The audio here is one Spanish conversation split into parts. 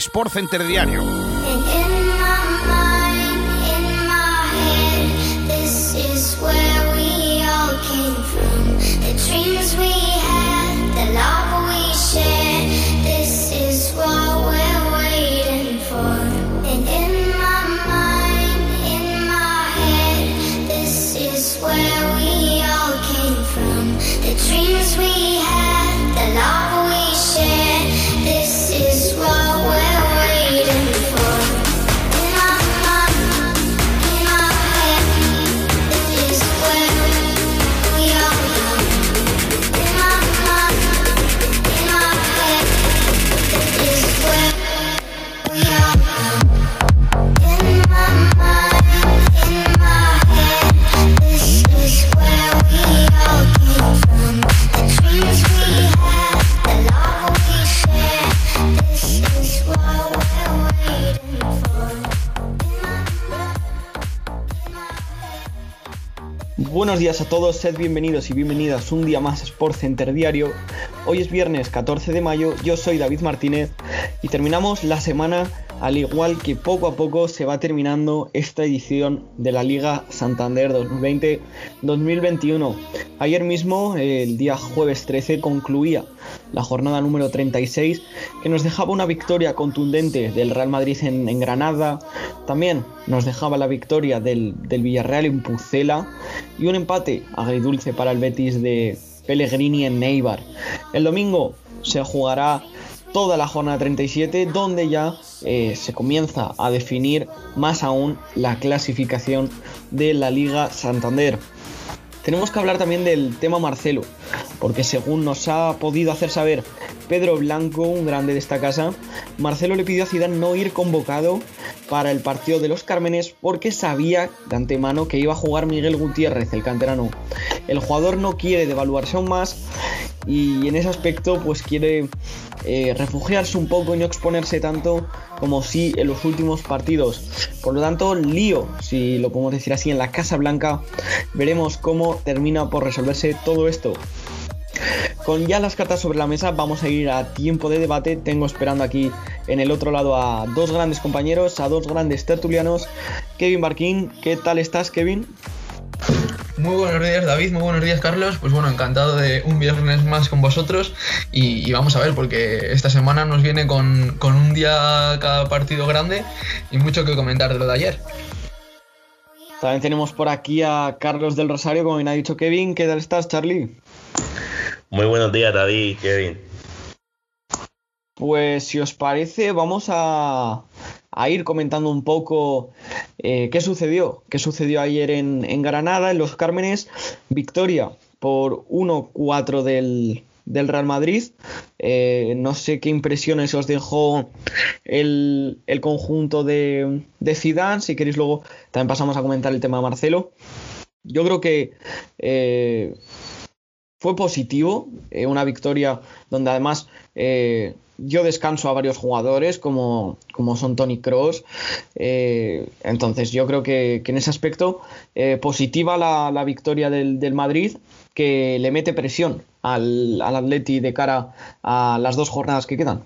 Sport Center Diario. Buenos días a todos, sed bienvenidos y bienvenidas un día más a Sport Center Diario. Hoy es viernes 14 de mayo, yo soy David Martínez y terminamos la semana al igual que poco a poco se va terminando esta edición de la Liga Santander 2020-2021. Ayer mismo, el día jueves 13, concluía la jornada número 36 que nos dejaba una victoria contundente del Real Madrid en, Granada, también nos dejaba la victoria del, del Villarreal en Pucela y un empate agridulce para el Betis de Pellegrini en Neibar. El domingo se jugará toda la jornada 37, donde ya eh, se comienza a definir más aún la clasificación de la Liga Santander. Tenemos que hablar también del tema Marcelo, porque según nos ha podido hacer saber Pedro Blanco, un grande de esta casa, Marcelo le pidió a Zidane no ir convocado para el partido de los Cármenes porque sabía de antemano que iba a jugar Miguel Gutiérrez, el canterano. El jugador no quiere devaluarse aún más y en ese aspecto pues quiere eh, refugiarse un poco y no exponerse tanto como si en los últimos partidos. Por lo tanto, lío, si lo podemos decir así, en la Casa Blanca. Veremos cómo termina por resolverse todo esto. Con ya las cartas sobre la mesa, vamos a ir a tiempo de debate. Tengo esperando aquí en el otro lado a dos grandes compañeros, a dos grandes tertulianos. Kevin Barquín, ¿qué tal estás, Kevin? Muy buenos días David, muy buenos días Carlos. Pues bueno, encantado de un viernes más con vosotros y, vamos a ver porque esta semana nos viene con, un día cada partido grande y mucho que comentar de lo de ayer. También tenemos por aquí a Carlos del Rosario, como bien ha dicho Kevin. ¿Qué tal estás, Charlie? Muy buenos días, David, Kevin. Pues si os parece, vamos a, ir comentando un poco eh, qué sucedió, qué sucedió ayer en, Granada, en Los Cármenes, victoria por 1-4 del, Real Madrid. Eh, no sé qué impresiones os dejó el, conjunto de, de Zidane, si queréis luego también pasamos a comentar el tema de Marcelo. Yo creo que eh, fue positivo, una victoria donde además yo descanso a varios jugadores como, como son Tony Cross. Eh, entonces yo creo que, en ese aspecto eh, positiva la, victoria del, Madrid que le mete presión al, al Atleti de cara a las dos jornadas que quedan.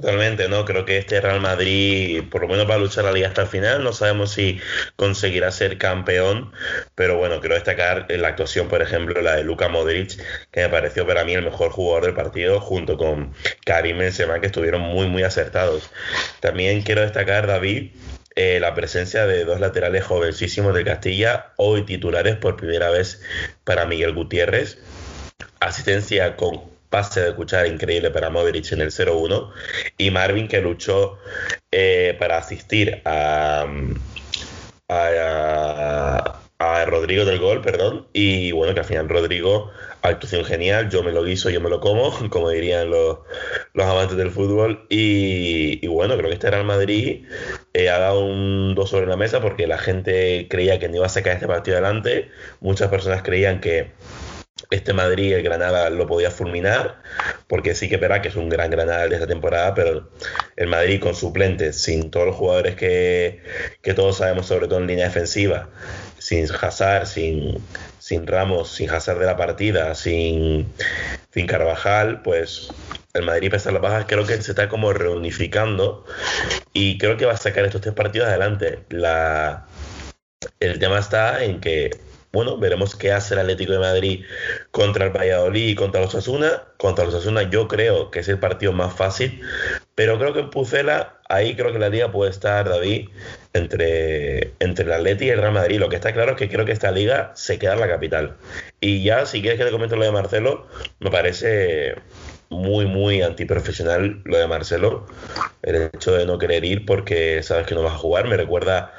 Totalmente, ¿no? Creo que este Real Madrid, por lo menos va a luchar la liga hasta el final. No sabemos si conseguirá ser campeón, pero bueno, quiero destacar la actuación, por ejemplo, la de Luka Modric, que me pareció para mí el mejor jugador del partido, junto con Karim Benzema, que estuvieron muy, muy acertados. También quiero destacar, David, eh, la presencia de dos laterales jovencísimos de Castilla, hoy titulares por primera vez para Miguel Gutiérrez. Asistencia con pase de escuchar increíble para Modric en el 0-1 y Marvin que luchó eh, para asistir a, a, Rodrigo del gol, perdón, y bueno, que al final Rodrigo, actuación genial, yo me lo guiso, yo me lo como, como dirían los, los amantes del fútbol, y, bueno, creo que este Real Madrid eh, ha dado un 2 sobre la mesa porque la gente creía que no iba a sacar este partido adelante, muchas personas creían que este Madrid, el Granada, lo podía fulminar, porque sí que verá que es un gran Granada de esta temporada, pero el Madrid con suplentes, sin todos los jugadores que, todos sabemos, sobre todo en línea defensiva, sin Hazard, sin, sin Ramos, sin Hazard de la partida, sin, sin Carvajal, pues el Madrid, pese a las bajas, creo que se está como reunificando y creo que va a sacar estos tres partidos adelante. La, el tema está en que bueno, veremos qué hace el Atlético de Madrid contra el Valladolid y contra los Asuna. Contra los Asuna yo creo que es el partido más fácil, pero creo que en Pucela, ahí creo que la liga puede estar, David, entre, entre el Atlético y el Real Madrid. Lo que está claro es que creo que esta liga se queda en la capital. Y ya, si quieres que te comente lo de Marcelo, me parece muy, muy antiprofesional lo de Marcelo. El hecho de no querer ir porque sabes que no vas a jugar me recuerda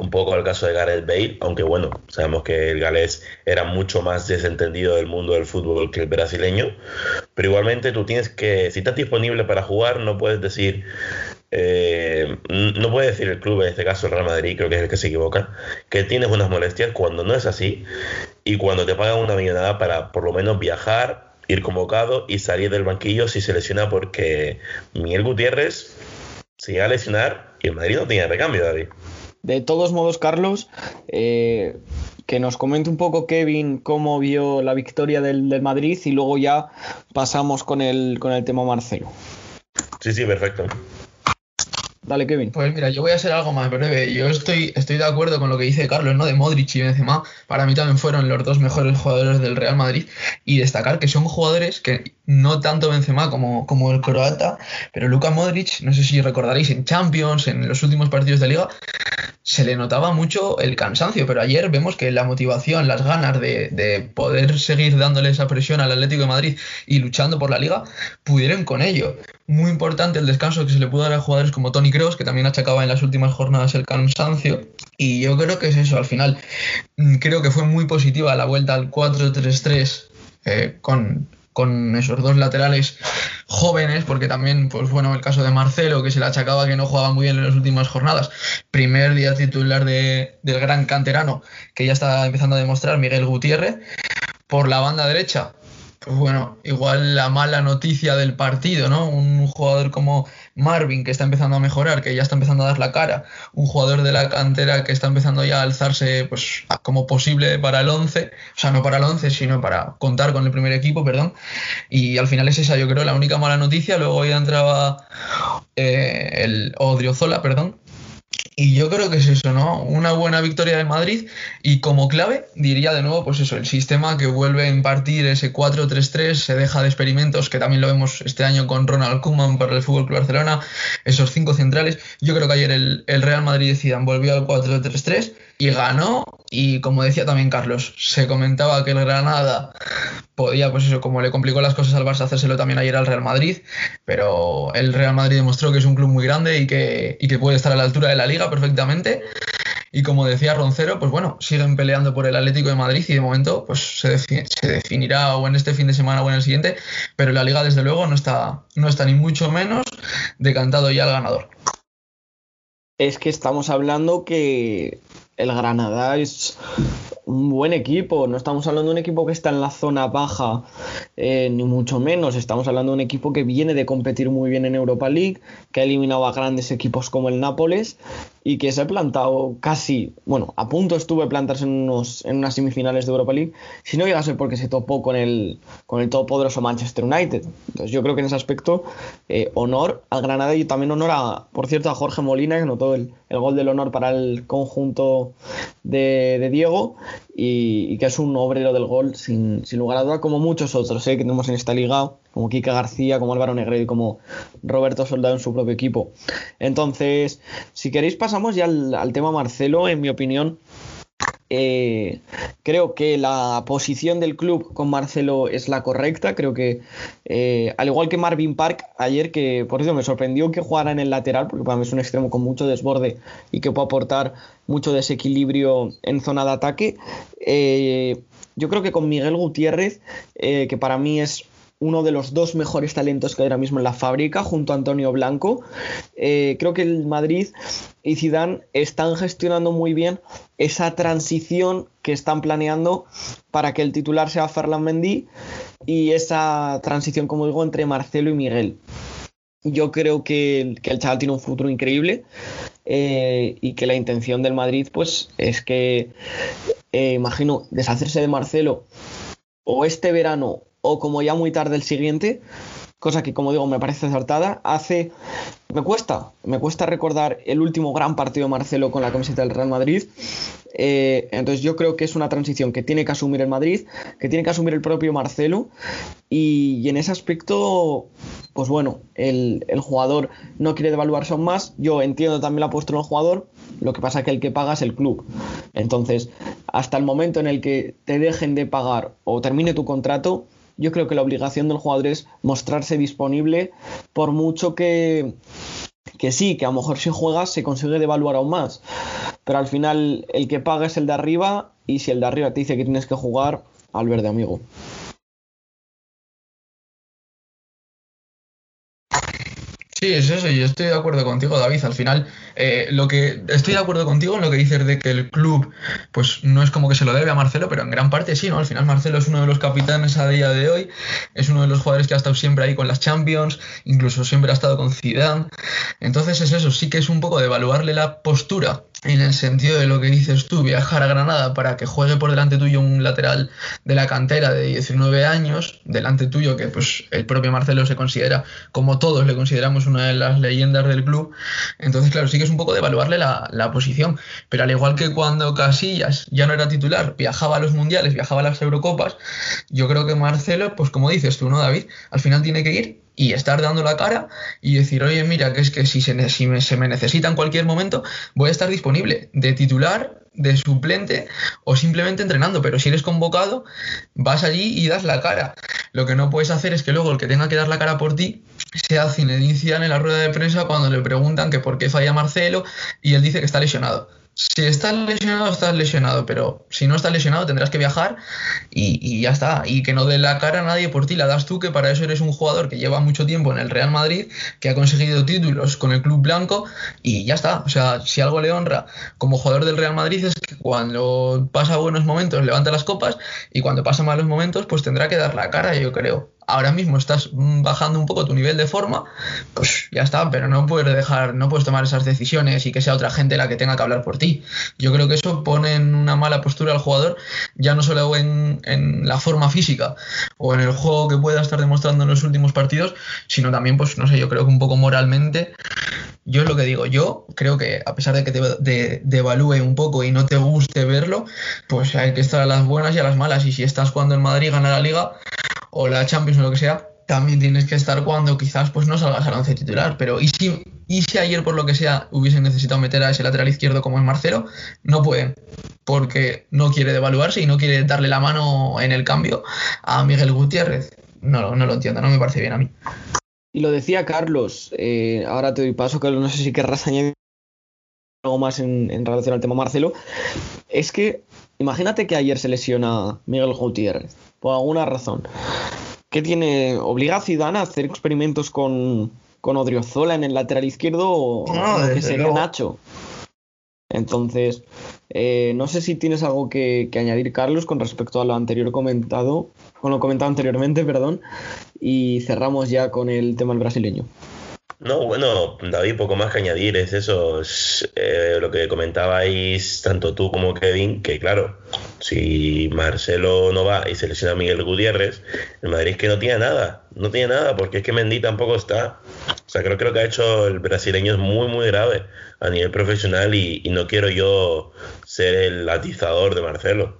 un poco al caso de Gareth Bale, aunque bueno, sabemos que el galés era mucho más desentendido del mundo del fútbol que el brasileño, pero igualmente tú tienes que, si estás disponible para jugar, no puedes decir, eh, no puede decir el club, en este caso el Real Madrid, creo que es el que se equivoca, que tienes unas molestias cuando no es así y cuando te pagan una millonada para por lo menos viajar, ir convocado y salir del banquillo si se lesiona porque Miguel Gutiérrez se iba a lesionar y el Madrid no tenía recambio, David. De todos modos, Carlos, eh, que nos comente un poco Kevin cómo vio la victoria del, del, Madrid y luego ya pasamos con el, con el tema Marcelo. Sí, sí, perfecto. Dale, Kevin. Pues mira, yo voy a ser algo más breve. Yo estoy, estoy de acuerdo con lo que dice Carlos, ¿no? De Modric y Benzema. Para mí también fueron los dos mejores jugadores del Real Madrid. Y destacar que son jugadores que no tanto Benzema como, como el croata, pero Luka Modric, no sé si recordaréis, en Champions, en los últimos partidos de liga, se le notaba mucho el cansancio, pero ayer vemos que la motivación, las ganas de, de, poder seguir dándole esa presión al Atlético de Madrid y luchando por la liga, pudieron con ello. Muy importante el descanso que se le pudo dar a jugadores como Tony Que también achacaba en las últimas jornadas el cansancio. Y yo creo que es eso, al final. Creo que fue muy positiva la vuelta al 4-3-3 eh, con con esos dos laterales jóvenes, porque también, pues bueno, el caso de Marcelo, que se le achacaba que no jugaba muy bien en las últimas jornadas, primer día titular de, del gran canterano, que ya está empezando a demostrar, Miguel Gutiérrez, por la banda derecha, pues bueno, igual la mala noticia del partido, ¿no? Un jugador como Marvin que está empezando a mejorar, que ya está empezando a dar la cara, un jugador de la cantera que está empezando ya a alzarse pues como posible para el 11, o sea, no para el 11, sino para contar con el primer equipo, perdón. Y al final es esa, yo creo, la única mala noticia. Luego ya entraba eh, el Odriozola, perdón, y yo creo que es eso, ¿no? Una buena victoria de Madrid y como clave diría de nuevo, pues eso, el sistema que vuelve a impartir ese 4-3-3, se deja de experimentos, que también lo vemos este año con Ronald Koeman para el Fútbol Club Barcelona, esos cinco centrales. Yo creo que ayer el, el Real Madrid de volvió al 4-3-3 y ganó. Y como decía también Carlos, se comentaba que el Granada podía, pues eso, como le complicó las cosas al Barça, hacérselo también ayer al Real Madrid. Pero el Real Madrid demostró que es un club muy grande y que, y que puede estar a la altura de la liga perfectamente. Y como decía Roncero, pues bueno, siguen peleando por el Atlético de Madrid y de momento pues se, se, definirá o en este fin de semana o en el siguiente, pero la liga desde luego no está, no está ni mucho menos decantado ya el ganador. Es que estamos hablando que el Granada es un buen equipo. No estamos hablando de un equipo que está en la zona baja, eh, ni mucho menos. Estamos hablando de un equipo que viene de competir muy bien en Europa League, que ha eliminado a grandes equipos como el Nápoles y que se ha plantado casi, bueno, a punto estuvo de plantarse en, unos, en unas semifinales de Europa League, si no llegase porque se topó con el, con el todopoderoso Manchester United. Entonces yo creo que en ese aspecto, eh, honor al Granada y también honor a, por cierto, a Jorge Molina, que notó el, el gol del honor para el conjunto de, de Diego y, que es un obrero del gol sin, sin lugar a duda, como muchos otros eh, que tenemos en esta liga, como Kika García, como Álvaro Negredo y como Roberto Soldado en su propio equipo. Entonces, si queréis pasamos ya al tema Marcelo, en mi opinión. Eh, creo que la posición del club con Marcelo es la correcta. Creo que, eh, al igual que Marvin Park ayer, que por eso me sorprendió que jugara en el lateral, porque para mí es un extremo con mucho desborde y que puede aportar mucho desequilibrio en zona de ataque. Eh, yo creo que con Miguel Gutiérrez, que para mí es uno de los dos mejores talentos que hay ahora mismo en la fábrica, junto a Antonio Blanco. Eh, creo que el Madrid y Zidane están gestionando muy bien esa transición que están planeando para que el titular sea Ferland Mendy y esa transición, como digo, entre Marcelo y Miguel. Yo creo que, el chaval tiene un futuro increíble. eh, y que la intención del Madrid pues es que, eh, imagino, deshacerse de Marcelo o este verano o como ya muy tarde el siguiente, cosa que como digo me parece acertada, hace, me cuesta, me cuesta recordar el último gran partido de Marcelo con la camiseta del Real Madrid. Eh, entonces yo creo que es una transición que tiene que asumir el Madrid, que tiene que asumir el propio Marcelo y, en ese aspecto, pues bueno, el, jugador no quiere devaluarse aún más, yo entiendo también la postura del jugador, lo que pasa es que el que paga es el club. Entonces, hasta el momento en el que te dejen de pagar o termine tu contrato, yo creo que la obligación del jugador es mostrarse disponible por mucho que, que sí, que a lo mejor si juegas se consigue devaluar aún más. Pero al final el que paga es el de arriba y si el de arriba te dice que tienes que jugar, al verde amigo. Sí, es eso, yo estoy de acuerdo contigo, David. Al final, eh, lo que estoy de acuerdo contigo en lo que dices de que el club, pues no es como que se lo debe a Marcelo, pero en gran parte sí, ¿no? Al final Marcelo es uno de los capitanes a día de hoy, es uno de los jugadores que ha estado siempre ahí con las Champions, incluso siempre ha estado con Zidane. Entonces es eso, sí que es un poco de evaluarle la postura en el sentido de lo que dices tú, viajar a Granada para que juegue por delante tuyo un lateral de la cantera de 19 años, delante tuyo que pues el propio Marcelo se considera, como todos le consideramos una de las leyendas del club, entonces claro, sí que es un poco de evaluarle la, la posición, pero al igual que cuando Casillas ya no era titular, viajaba a los mundiales, viajaba a las Eurocopas, yo creo que Marcelo, pues como dices tú, ¿no, David? Al final tiene que ir y estar dando la cara y decir, oye, mira, que es que si, se, si me, se me necesita en cualquier momento, voy a estar disponible de titular, de suplente o simplemente entrenando, pero si eres convocado, vas allí y das la cara. Lo que no puedes hacer es que luego el que tenga que dar la cara por ti sea Zinedine Zidane en la rueda de prensa cuando le preguntan que por qué falla Marcelo y él dice que está lesionado si estás lesionado, estás lesionado, pero si no estás lesionado tendrás que viajar y, ya está. Y que no dé la cara a nadie por ti, la das tú, que para eso eres un jugador que lleva mucho tiempo en el Real Madrid, que ha conseguido títulos con el club blanco y ya está. O sea, si algo le honra como jugador del Real Madrid es que cuando pasa buenos momentos levanta las copas y cuando pasa malos momentos pues tendrá que dar la cara, yo creo ahora mismo estás bajando un poco tu nivel de forma, pues ya está, pero no puedes dejar, no puedes tomar esas decisiones y que sea otra gente la que tenga que hablar por ti. Yo creo que eso pone en una mala postura al jugador, ya no solo en, en la forma física o en el juego que pueda estar demostrando en los últimos partidos, sino también, pues no sé, yo creo que un poco moralmente. Yo es lo que digo, yo creo que a pesar de que te devalúe un poco y no te guste verlo, pues hay que estar a las buenas y a las malas. Y si estás cuando el Madrid gana la liga, o la Champions o lo que sea, también tienes que estar cuando quizás pues no salgas al once titular. Pero ¿y si, y si ayer por lo que sea hubiesen necesitado meter a ese lateral izquierdo como es Marcelo? No pueden, porque no quiere devaluarse y no quiere darle la mano en el cambio a Miguel Gutiérrez. No, no lo entiendo, no me parece bien a mí. Y lo decía Carlos, eh, ahora te doy paso, que no sé si querrás añadir algo más en, en relación al tema Marcelo. Es que imagínate que ayer se lesiona Miguel Gutiérrez por alguna razón. ¿Qué tiene? ¿Obliga a Zidane a hacer experimentos con, con Odriozola en el lateral izquierdo o que sería Nacho? Entonces, eh, no sé si tienes algo que, que, añadir, Carlos, con respecto a lo anterior comentado, con lo comentado anteriormente, perdón, y cerramos ya con el tema del brasileño. No, bueno, David, poco más que añadir, es eso, es, eh, lo que comentabais tanto tú como Kevin, que claro, si Marcelo no va y selecciona a Miguel Gutiérrez, el Madrid es que no tiene nada, no tiene nada, porque es que Mendy tampoco está. O sea, creo que lo que ha hecho el brasileño es muy, muy grave a nivel profesional y, y no quiero yo ser el atizador de Marcelo.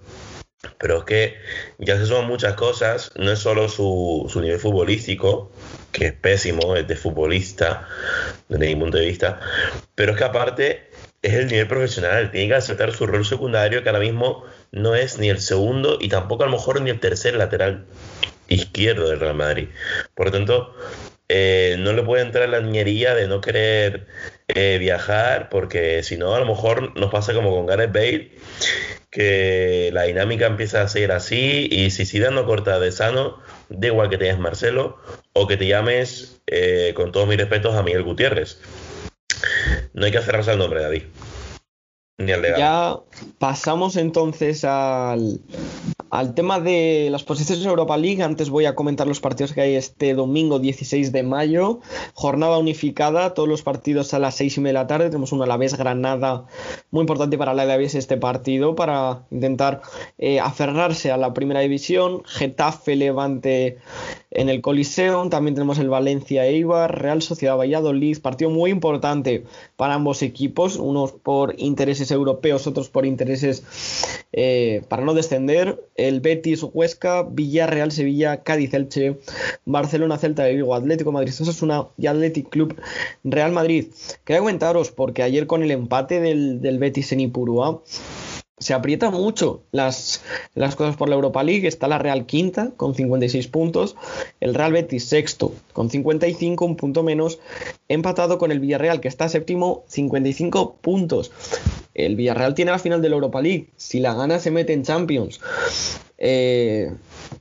Pero es que ya se son muchas cosas, no es solo su, su nivel futbolístico, que es pésimo, es de futbolista, desde mi punto de vista, pero es que aparte es el nivel profesional, tiene que aceptar su rol secundario que ahora mismo no es ni el segundo y tampoco a lo mejor ni el tercer lateral izquierdo del Real Madrid. Por lo tanto, eh, no le puede entrar la niñería de no querer eh, viajar, porque si no, a lo mejor nos pasa como con Gareth Bale, que la dinámica empieza a ser así, y si Zidane no corta de sano, da igual que te llames Marcelo o que te llames, eh, con todos mis respetos, a Miguel Gutiérrez. No hay que cerrarse el nombre, David. Ya pasamos entonces al, al tema de las posiciones de Europa League, antes voy a comentar los partidos que hay este domingo 16 de mayo. Jornada unificada, todos los partidos a las 6 y media de la tarde. Tenemos una a Granada, muy importante para la Alavés este partido, para intentar eh, aferrarse a la primera división. Getafe Levante en el Coliseo. También tenemos el Valencia Eibar, Real Sociedad Valladolid. Partido muy importante para ambos equipos, unos por intereses europeos, otros por intereses eh, para no descender el Betis, Huesca, Villarreal, Sevilla, Cádiz, Elche, Barcelona, Celta de Vigo, Atlético Madrid, una y Athletic Club Real Madrid. Quería comentaros porque ayer con el empate del, del Betis en Ipurúa se aprieta mucho las, las, cosas por la Europa League. Está la Real quinta con 56 puntos, el Real Betis sexto con 55, un punto menos, empatado con el Villarreal que está séptimo, 55 puntos. El Villarreal tiene la final de la Europa League. Si la gana se mete en Champions. Eh,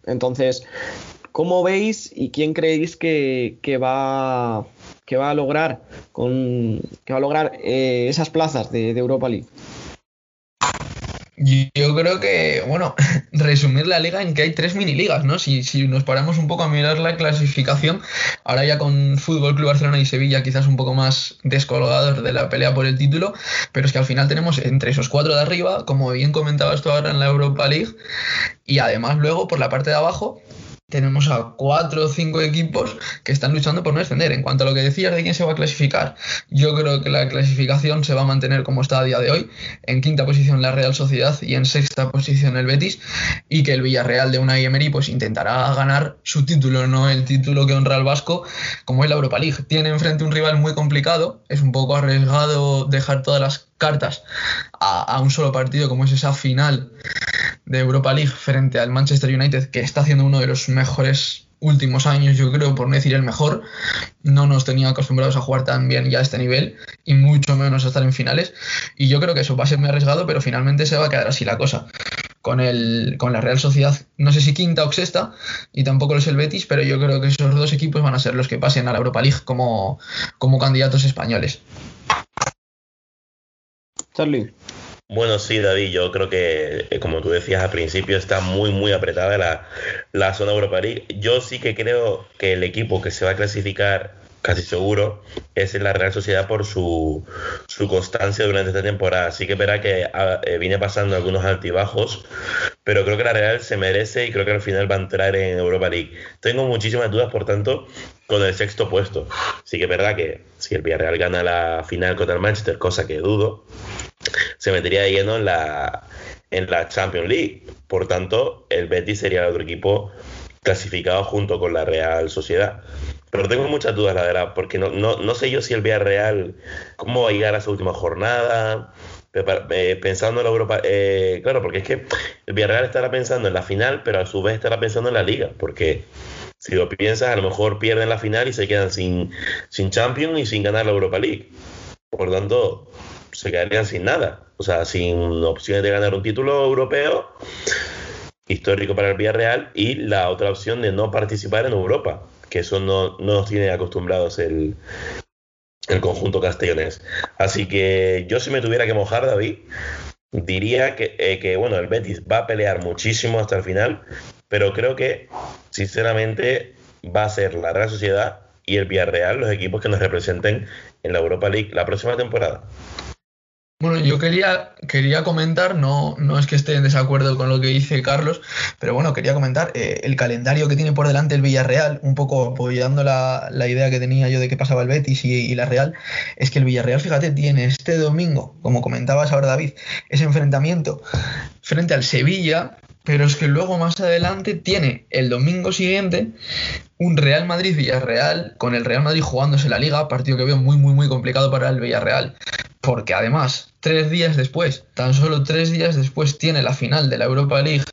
entonces, ¿cómo veis y quién creéis que, va, que va a lograr, con, que va a lograr eh, esas plazas de Europa League? Yo creo que, bueno, resumir la liga en que hay tres mini ligas, ¿no? Si, si nos paramos un poco a mirar la clasificación, ahora ya con Fútbol Club Barcelona y Sevilla quizás un poco más descolgados de la pelea por el título, pero es que al final tenemos entre esos cuatro de arriba, como bien comentabas tú ahora en la Europa League, y además luego por la parte de abajo tenemos a cuatro o cinco equipos que están luchando por no descender. En cuanto a lo que decías de quién se va a clasificar, yo creo que la clasificación se va a mantener como está a día de hoy. En quinta posición la Real Sociedad y en sexta posición el Betis. Y que el Villarreal de Unai Emery pues intentará ganar su título, no el título que honra al Vasco, como es la Europa League. Tiene enfrente un rival muy complicado. Es un poco arriesgado dejar todas las cartas a, un solo partido como es esa final de Europa League frente al Manchester United, que está haciendo uno de los mejores últimos años, yo creo, por no decir el mejor, no nos tenía acostumbrados a jugar tan bien ya a este nivel y mucho menos a estar en finales. Y yo creo que eso va a ser muy arriesgado, pero finalmente se va a quedar así la cosa. Con, el, con la Real Sociedad, no sé si quinta o sexta, y tampoco lo es el Betis, pero yo creo que esos dos equipos van a ser los que pasen a la Europa League como, como candidatos españoles. Bueno, sí, David, yo creo que, eh, como tú decías al principio, está muy, muy apretada la, la zona Europa League. Yo sí que creo que el equipo que se va a clasificar casi seguro, es la Real Sociedad por su, su constancia durante esta temporada. Sí que verá que ah, eh, viene pasando algunos altibajos, pero creo que la Real se merece y creo que al final va a entrar en Europa League. Tengo muchísimas dudas, por tanto, con el sexto puesto. Sí que es verdad que si el Villarreal gana la final contra el Manchester, cosa que dudo, se metería de lleno en la, en la Champions League. Por tanto, el Betis sería el otro equipo clasificado junto con la Real Sociedad. Pero tengo muchas dudas, la verdad, porque no, no, sé yo si el Villarreal, cómo va a llegar a su última jornada, eh, pensando en la Europa. Eh, claro, porque es que el Villarreal estará pensando en la final, pero a su vez estará pensando en la liga, porque si lo piensas, a lo mejor pierden la final y se quedan sin, sin Champions y sin ganar la Europa League. Por tanto, se quedarían sin nada. O sea, sin opciones de ganar un título europeo histórico para el Villarreal y la otra opción de no participar en Europa, que eso no, nos tiene acostumbrados el, el conjunto castellonés. Así que yo si me tuviera que mojar, David, diría que, eh, que, bueno, el Betis va a pelear muchísimo hasta el final, pero creo que, sinceramente, va a ser la Real Sociedad y el Villarreal los equipos que nos representen en la Europa League la próxima temporada. Bueno, yo quería, quería comentar, no, no es que esté en desacuerdo con lo que dice Carlos, pero bueno, quería comentar eh, el calendario que tiene por delante el Villarreal, un poco apoyando la, idea que tenía yo de que pasaba el Betis y, la Real, es que el Villarreal, fíjate, tiene este domingo, como comentabas ahora David, ese enfrentamiento frente al Sevilla, pero es que luego más adelante tiene el domingo siguiente un Real Madrid-Villarreal, con el Real Madrid jugándose la liga, partido que veo muy, muy, muy complicado para el Villarreal porque además, tres días después, tan solo tres días después, tiene la final de la Europa League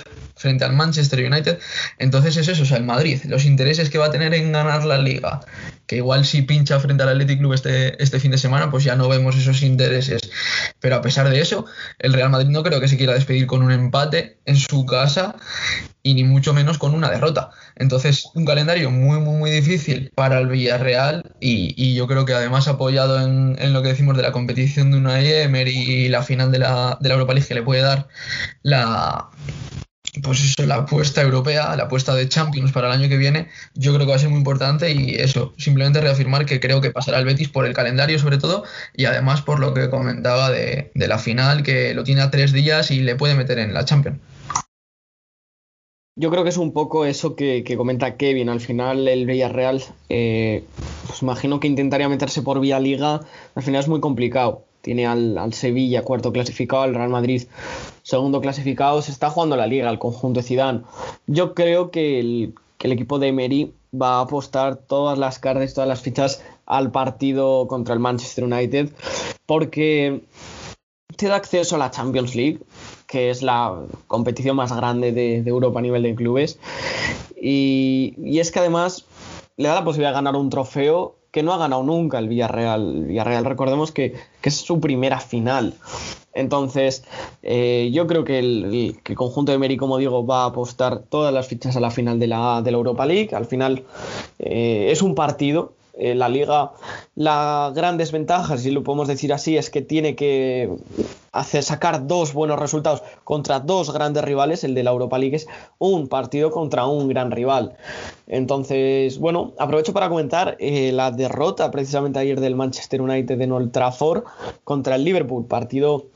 frente al Manchester United. Entonces es eso, o sea, el Madrid, los intereses que va a tener en ganar la liga, que igual si pincha frente al Athletic Club este, este fin de semana, pues ya no vemos esos intereses. Pero a pesar de eso, el Real Madrid no creo que se quiera despedir con un empate en su casa y ni mucho menos con una derrota. Entonces, un calendario muy, muy, muy difícil para el Villarreal y, yo creo que además apoyado en, lo que decimos de la competición de una Emer y la final de la Europa League que le puede dar la, pues eso, la apuesta europea, la apuesta de Champions para el año que viene, yo creo que va a ser muy importante y eso, simplemente reafirmar que creo que pasará el Betis por el calendario sobre todo y además por lo que comentaba de, de la final, que lo tiene a tres días y le puede meter en la Champions. Yo creo que es un poco eso que, comenta Kevin. Al final el Villarreal, eh, pues imagino que intentaría meterse por vía liga. Al final es muy complicado. Tiene al, Sevilla cuarto clasificado, al Real Madrid segundo clasificado. Se está jugando la liga, el conjunto de Zidane. Yo creo que el, que el equipo de Emery va a apostar todas las cartas, todas las fichas al partido contra el Manchester United. Porque te da acceso a la Champions League que es la competición más grande de, Europa a nivel de clubes. Y, es que además le da la posibilidad de ganar un trofeo que no ha ganado nunca el Villarreal. El Villarreal, recordemos que, es su primera final. Entonces, eh, yo creo que el, conjunto de Meri, como digo, va a apostar todas las fichas a la final de la, de la Europa League. Al final eh, es un partido eh, la liga, la gran desventaja, si lo podemos decir así, es que tiene que hacer sacar dos buenos resultados contra dos grandes rivales. El de la Europa League es un partido contra un gran rival. Entonces, bueno, aprovecho para comentar eh, la derrota precisamente ayer del Manchester United en Old Trafford contra el Liverpool, partido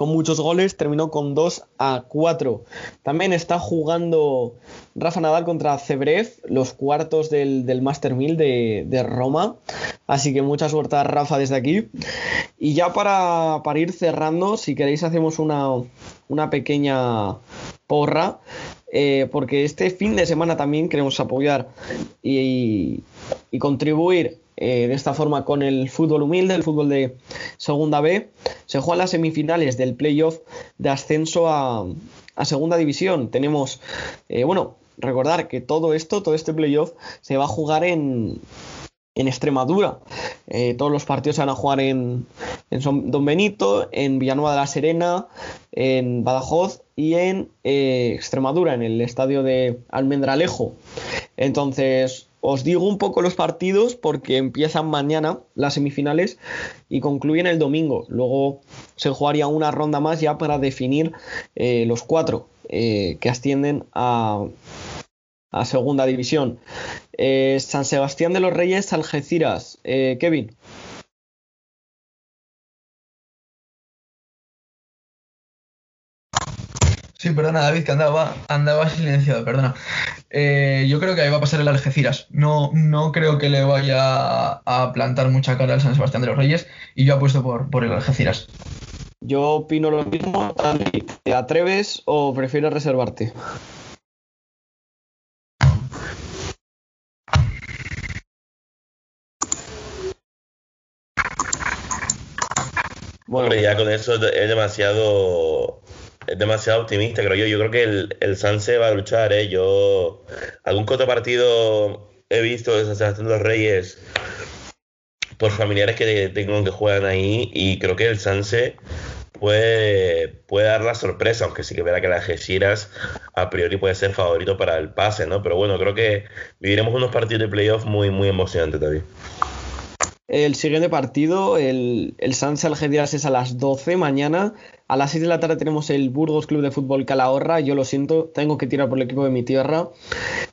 con muchos goles, terminó con 2 a 4. También está jugando Rafa Nadal contra Zebrev, los cuartos del, del Master 1000 de, Roma. Así que mucha suerte a Rafa desde aquí. Y ya para, ir cerrando, si queréis hacemos una, una pequeña porra. Eh, porque este fin de semana también queremos apoyar y, y contribuir eh, de esta forma con el fútbol humilde, el fútbol de Segunda B. Se juegan las semifinales del playoff de ascenso a, Segunda División. Tenemos, eh, bueno, recordar que todo esto, todo este playoff, se va a jugar en, en Extremadura. Eh, todos los partidos se van a jugar en, en, Don Benito, en Villanueva de la Serena, en Badajoz y en Extremadura, en el estadio de Almendralejo. Entonces, os digo un poco los partidos porque empiezan mañana las semifinales y concluyen el domingo. Luego se jugaría una ronda más ya para definir eh, los cuatro eh, que ascienden a, a segunda división. Eh, San Sebastián de los Reyes, Algeciras. Kevin. Sí, perdona, David, que andaba, andaba silenciado, perdona. Eh, yo creo que ahí va a pasar el Algeciras. No, no creo que le vaya a plantar mucha cara al San Sebastián de los Reyes y yo apuesto por, por el Algeciras. Yo opino lo mismo. ¿Te atreves o prefieres reservarte? Bueno, ya con eso es demasiado es demasiado optimista, creo yo. Yo creo que el, el Sanse va a luchar, ¿eh? Yo, algún otro partido he visto de San Sebastián de los Reyes por familiares que tengo que juegan ahí y creo que el Sanse puede, puede dar la sorpresa, aunque sí que verá que las Gesiras a priori puede ser favorito para el pase, ¿no? Pero bueno, creo que viviremos unos partidos de playoff muy, muy emocionantes también. El siguiente partido, el, el Sanse Algeciras es a las 12 mañana. A las 6 de la tarde tenemos el Burgos Club de Fútbol Calahorra. Yo lo siento, tengo que tirar por el equipo de mi tierra.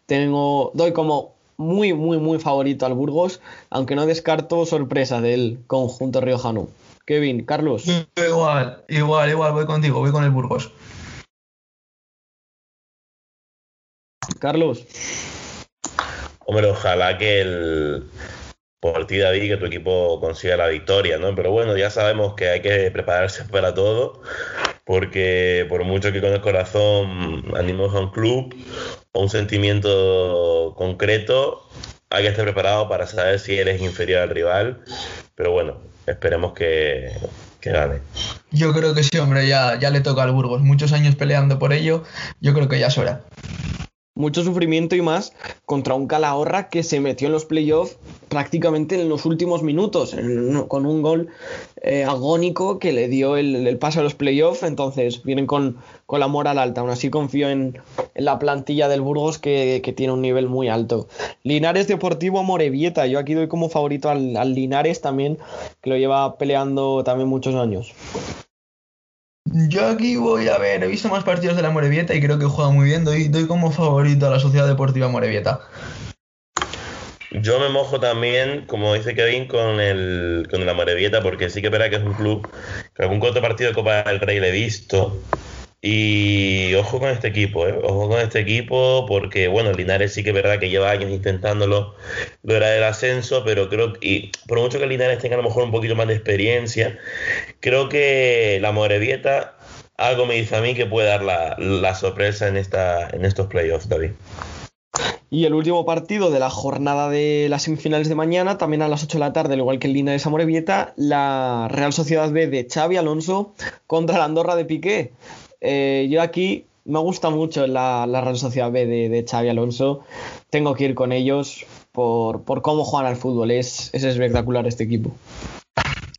Tengo, doy como muy, muy, muy favorito al Burgos, aunque no descarto sorpresa del conjunto riojano. Kevin, Carlos. Igual, igual, igual, voy contigo, voy con el Burgos. Carlos. Hombre, ojalá que el, por ti, David, que tu equipo consiga la victoria, ¿no? Pero bueno, ya sabemos que hay que prepararse para todo, porque por mucho que con el corazón animemos a un club o un sentimiento concreto, hay que estar preparado para saber si eres inferior al rival. Pero bueno, esperemos que, que gane. Yo creo que sí, hombre, ya, ya le toca al Burgos. Muchos años peleando por ello, yo creo que ya es hora mucho sufrimiento y más contra un Calahorra que se metió en los playoffs prácticamente en los últimos minutos, con un gol eh, agónico que le dio el, paso a los playoffs. Entonces vienen con, la moral alta. Aún así confío en, la plantilla del Burgos que, tiene un nivel muy alto. Linares Deportivo Morevieta. Yo aquí doy como favorito al, al Linares también, que lo lleva peleando también muchos años. Yo aquí voy a ver, he visto más partidos de la Morevieta y creo que juega muy bien. Doy, doy como favorito a la Sociedad Deportiva Morevieta. Yo me mojo también, como dice Kevin, con el con la Morevieta, porque sí que verá que es un club que algún corto partido de Copa del Rey le he visto. Y ojo con este equipo, ¿eh? ojo con este equipo, porque bueno, Linares sí que es verdad que lleva años intentándolo lograr el ascenso, pero creo que, por mucho que Linares tenga a lo mejor un poquito más de experiencia, creo que la Morevieta algo me dice a mí que puede dar la, sorpresa en, esta, en estos playoffs, David. Y el último partido de la jornada de las semifinales de mañana, también a las 8 de la tarde, al igual que el Linares Amorebieta, la Real Sociedad B de Xavi Alonso contra la Andorra de Piqué. Eh, yo aquí me gusta mucho la, Real Sociedad B de, Xavi Alonso. Tengo que ir con ellos por, cómo juegan al fútbol. Es, es espectacular este equipo.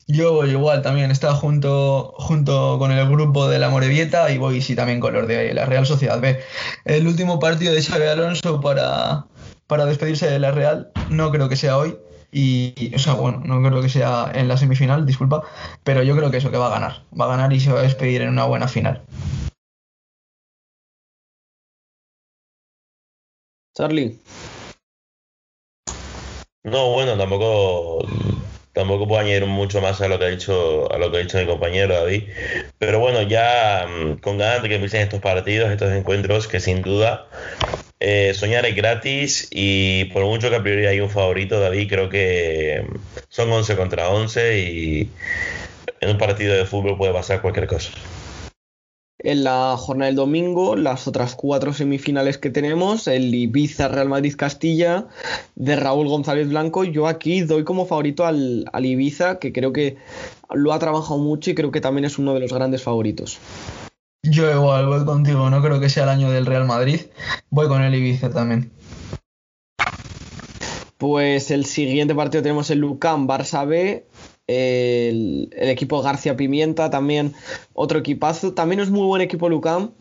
Yo igual también, está junto, junto con el grupo de la Morevieta y voy sí también con los de la Real Sociedad B. El último partido de Xavi Alonso para, para despedirse de la Real no creo que sea hoy. Y, o sea, bueno, no creo que sea en la semifinal, disculpa, pero yo creo que eso, que va a ganar. Va a ganar y se va a despedir en una buena final. Charlie. No, bueno, tampoco tampoco puedo añadir mucho más a lo que ha dicho a lo que ha dicho mi compañero David pero bueno ya mm, con ganas de que empiecen estos partidos estos encuentros que sin duda eh, soñar es gratis y por mucho que a priori hay un favorito David creo que son 11 contra 11 y en un partido de fútbol puede pasar cualquier cosa en la jornada del domingo, las otras cuatro semifinales que tenemos, el Ibiza Real Madrid Castilla de Raúl González Blanco. Yo aquí doy como favorito al, Ibiza, que creo que lo ha trabajado mucho y creo que también es uno de los grandes favoritos. Yo igual voy contigo, no creo que sea el año del Real Madrid, voy con el Ibiza también. Pues el siguiente partido tenemos el Lucan Barça B, el, equipo García Pimienta, también otro equipazo. También es muy buen equipo Lucam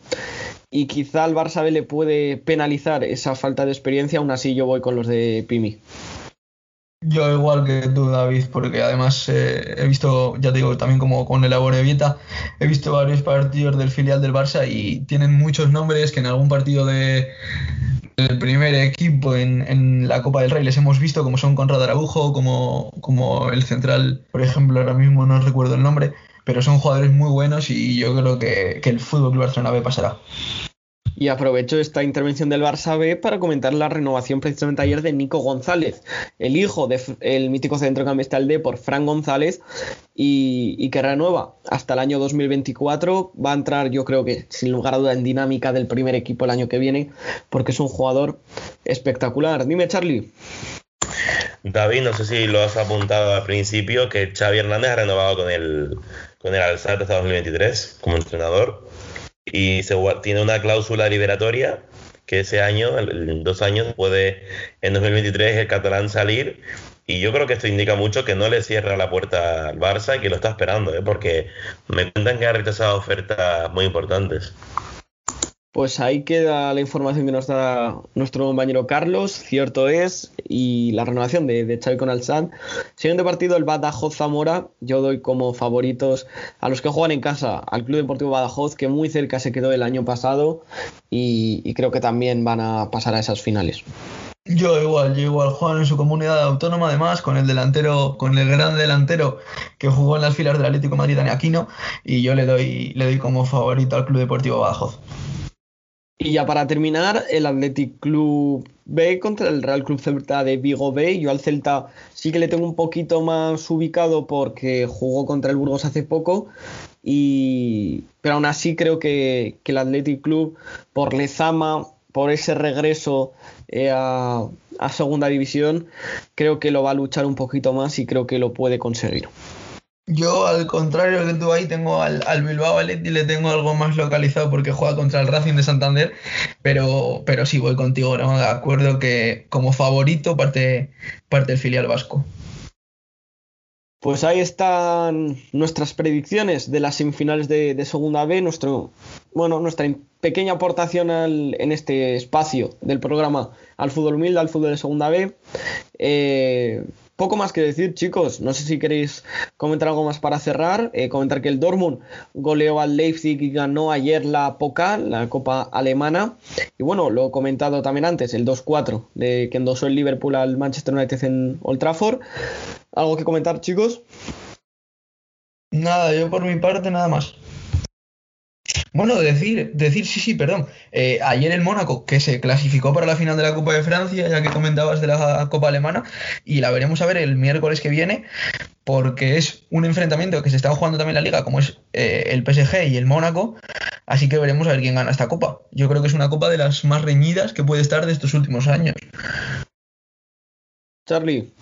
y quizá al Barça B le puede penalizar esa falta de experiencia, aún así yo voy con los de Pimi. Yo igual que tú, David, porque además eh, he visto, ya te digo, también como con el Vieta, he visto varios partidos del filial del Barça y tienen muchos nombres que en algún partido de, el primer equipo en, la Copa del Rey les hemos visto como son Conrad Araujo, como, como el central, por ejemplo, ahora mismo no recuerdo el nombre, pero son jugadores muy buenos y yo creo que, que el Fútbol Barcelona B pasará. Y aprovecho esta intervención del Barça B para comentar la renovación precisamente ayer de Nico González, el hijo del mítico centrocampista D por Fran González, y, que renueva hasta el año 2024. Va a entrar, yo creo que sin lugar a duda, en dinámica del primer equipo el año que viene, porque es un jugador espectacular. Dime, Charlie. David, no sé si lo has apuntado al principio, que Xavi Hernández ha renovado con el, con el hasta 2023 como entrenador y se, tiene una cláusula liberatoria que ese año, en dos años, puede en 2023 el catalán salir. Y yo creo que esto indica mucho que no le cierra la puerta al Barça y que lo está esperando, ¿eh? porque me cuentan que ha rechazado ofertas muy importantes. Pues ahí queda la información que nos da nuestro compañero Carlos, cierto es, y la renovación de, de Xavi con Alsan. Siguiente partido, el Badajoz Zamora. Yo doy como favoritos a los que juegan en casa, al Club Deportivo Badajoz, que muy cerca se quedó el año pasado, y, creo que también van a pasar a esas finales. Yo igual, yo igual juegan en su comunidad autónoma, además, con el delantero, con el gran delantero que jugó en las filas del Atlético Madrid, Dani Aquino, y yo le doy, le doy como favorito al Club Deportivo Badajoz. Y ya para terminar, el Athletic Club B contra el Real Club Celta de Vigo B. Yo al Celta sí que le tengo un poquito más ubicado porque jugó contra el Burgos hace poco. Y... Pero aún así creo que, el Athletic Club, por Lezama, por ese regreso eh, a, a segunda división, creo que lo va a luchar un poquito más y creo que lo puede conseguir. Yo, al contrario que tú ahí, tengo al, Bilbao Atleti le tengo algo más localizado porque juega contra el Racing de Santander, pero, pero sí voy contigo, ¿no? De acuerdo que como favorito parte, parte el filial vasco. Pues ahí están nuestras predicciones de las semifinales de, Segunda B, nuestro, bueno, nuestra pequeña aportación en este espacio del programa al fútbol humilde, al fútbol de Segunda B. Eh, poco más que decir, chicos. No sé si queréis comentar algo más para cerrar. Eh, comentar que el Dortmund goleó al Leipzig y ganó ayer la Pokal, la Copa Alemana. Y bueno, lo he comentado también antes, el 2-4 de que endosó el Liverpool al Manchester United en Old Trafford. ¿Algo que comentar, chicos? Nada, yo por mi parte nada más. Bueno, decir, decir, sí, sí, perdón. Eh, ayer el Mónaco, que se clasificó para la final de la Copa de Francia, ya que comentabas de la Copa Alemana, y la veremos a ver el miércoles que viene, porque es un enfrentamiento que se está jugando también en la liga, como es eh, el PSG y el Mónaco, así que veremos a ver quién gana esta Copa. Yo creo que es una Copa de las más reñidas que puede estar de estos últimos años. Charlie.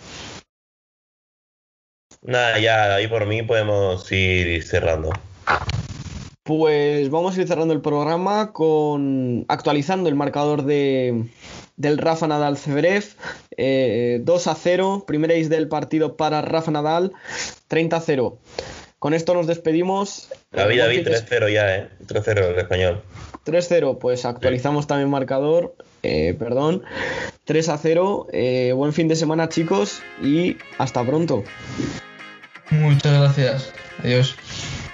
Nada, ya ahí por mí podemos ir cerrando. Pues vamos a ir cerrando el programa con actualizando el marcador de, del Rafa Nadal Zverev. 2 eh, a 0, primera is del partido para Rafa Nadal, 30 a 0. Con esto nos despedimos. David, David, 3-0 ya, ¿eh? 3-0 el español. 3-0, pues actualizamos también marcador, eh, perdón. 3 a 0. Eh, buen fin de semana, chicos, y hasta pronto. Muchas gracias. Adiós.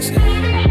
crazy.